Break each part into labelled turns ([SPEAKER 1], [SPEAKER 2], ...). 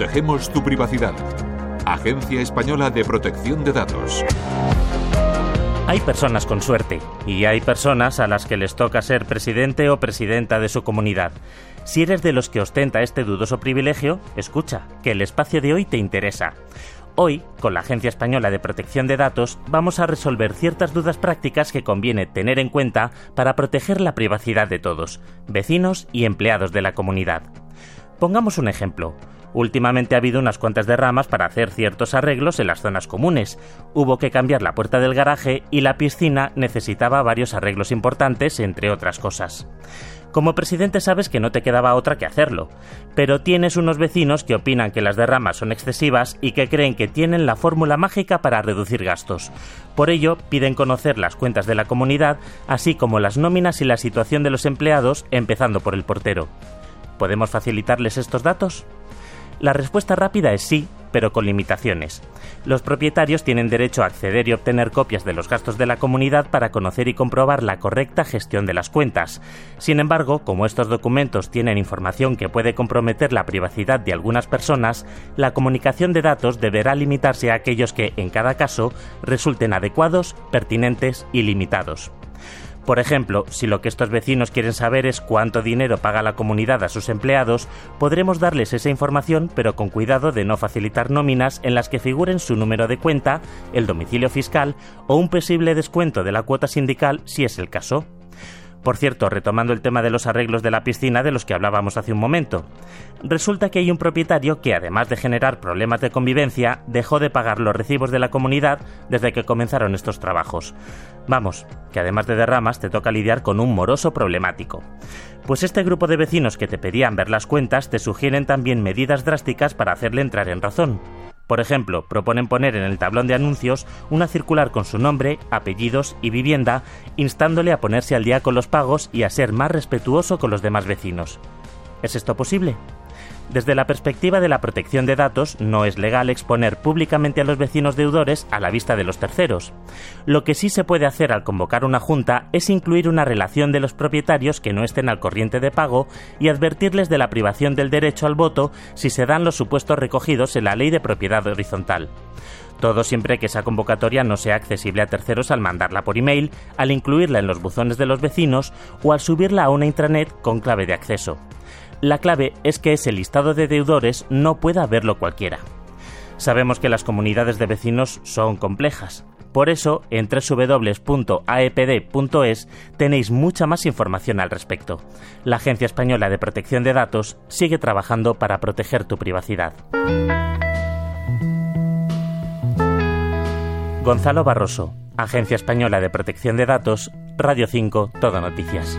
[SPEAKER 1] Protegemos tu privacidad. Agencia Española de Protección de Datos.
[SPEAKER 2] Hay personas con suerte y hay personas a las que les toca ser presidente o presidenta de su comunidad. Si eres de los que ostenta este dudoso privilegio, escucha, que el espacio de hoy te interesa. Hoy, con la Agencia Española de Protección de Datos, vamos a resolver ciertas dudas prácticas que conviene tener en cuenta para proteger la privacidad de todos, vecinos y empleados de la comunidad. Pongamos un ejemplo. Últimamente ha habido unas cuantas derramas para hacer ciertos arreglos en las zonas comunes. Hubo que cambiar la puerta del garaje y la piscina necesitaba varios arreglos importantes, entre otras cosas. Como presidente sabes que no te quedaba otra que hacerlo, pero tienes unos vecinos que opinan que las derramas son excesivas y que creen que tienen la fórmula mágica para reducir gastos. Por ello, piden conocer las cuentas de la comunidad, así como las nóminas y la situación de los empleados, empezando por el portero. ¿Podemos facilitarles estos datos? La respuesta rápida es sí, pero con limitaciones. Los propietarios tienen derecho a acceder y obtener copias de los gastos de la comunidad para conocer y comprobar la correcta gestión de las cuentas. Sin embargo, como estos documentos tienen información que puede comprometer la privacidad de algunas personas, la comunicación de datos deberá limitarse a aquellos que, en cada caso, resulten adecuados, pertinentes y limitados. Por ejemplo, si lo que estos vecinos quieren saber es cuánto dinero paga la comunidad a sus empleados, podremos darles esa información, pero con cuidado de no facilitar nóminas en las que figuren su número de cuenta, el domicilio fiscal o un posible descuento de la cuota sindical si es el caso. Por cierto, retomando el tema de los arreglos de la piscina de los que hablábamos hace un momento, resulta que hay un propietario que, además de generar problemas de convivencia, dejó de pagar los recibos de la comunidad desde que comenzaron estos trabajos. Vamos, que además de derramas te toca lidiar con un moroso problemático. Pues este grupo de vecinos que te pedían ver las cuentas te sugieren también medidas drásticas para hacerle entrar en razón. Por ejemplo, proponen poner en el tablón de anuncios una circular con su nombre, apellidos y vivienda, instándole a ponerse al día con los pagos y a ser más respetuoso con los demás vecinos. ¿Es esto posible? Desde la perspectiva de la protección de datos, no es legal exponer públicamente a los vecinos deudores a la vista de los terceros. Lo que sí se puede hacer al convocar una junta es incluir una relación de los propietarios que no estén al corriente de pago y advertirles de la privación del derecho al voto si se dan los supuestos recogidos en la ley de propiedad horizontal. Todo siempre que esa convocatoria no sea accesible a terceros al mandarla por email, al incluirla en los buzones de los vecinos o al subirla a una intranet con clave de acceso. La clave es que ese listado de deudores no pueda verlo cualquiera. Sabemos que las comunidades de vecinos son complejas. Por eso, en www.aepd.es tenéis mucha más información al respecto. La Agencia Española de Protección de Datos sigue trabajando para proteger tu privacidad. Gonzalo Barroso, Agencia Española de Protección de Datos, Radio 5, Todo Noticias.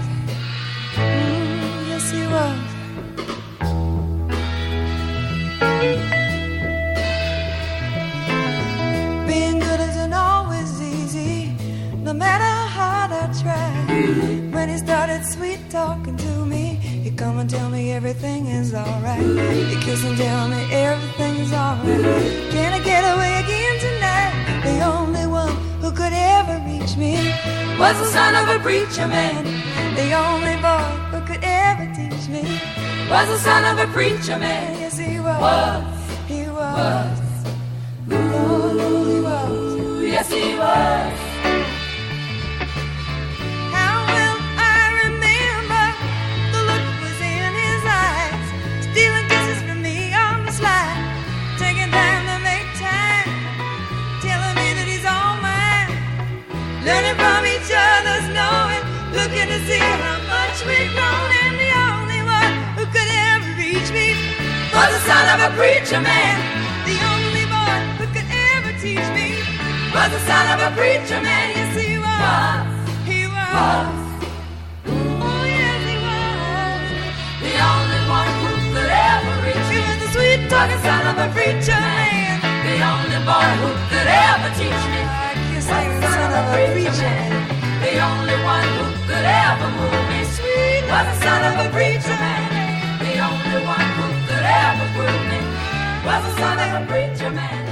[SPEAKER 2] When he started sweet talking to me, he come and tell me everything is alright. He kiss and tell me everything is alright. Can I get away again tonight? The only one who could ever reach me was the son of a preacher man. The only boy who could ever teach me was the son of a preacher man. Yes, he was. was. He was. was. Ooh, he was. Yes, he was. Son of a preacher man. The only boy who could ever teach me was the son of a preacher man. Yes, he was. He was. Oh, yes, he was. The only one who could ever reach me.
[SPEAKER 3] He was the son of a preacher man. The only boy who could ever teach me. I kiss the son of a preacher man. The only one who could ever move me sweet was the son of a preacher man. The only one who I'm a preacher man.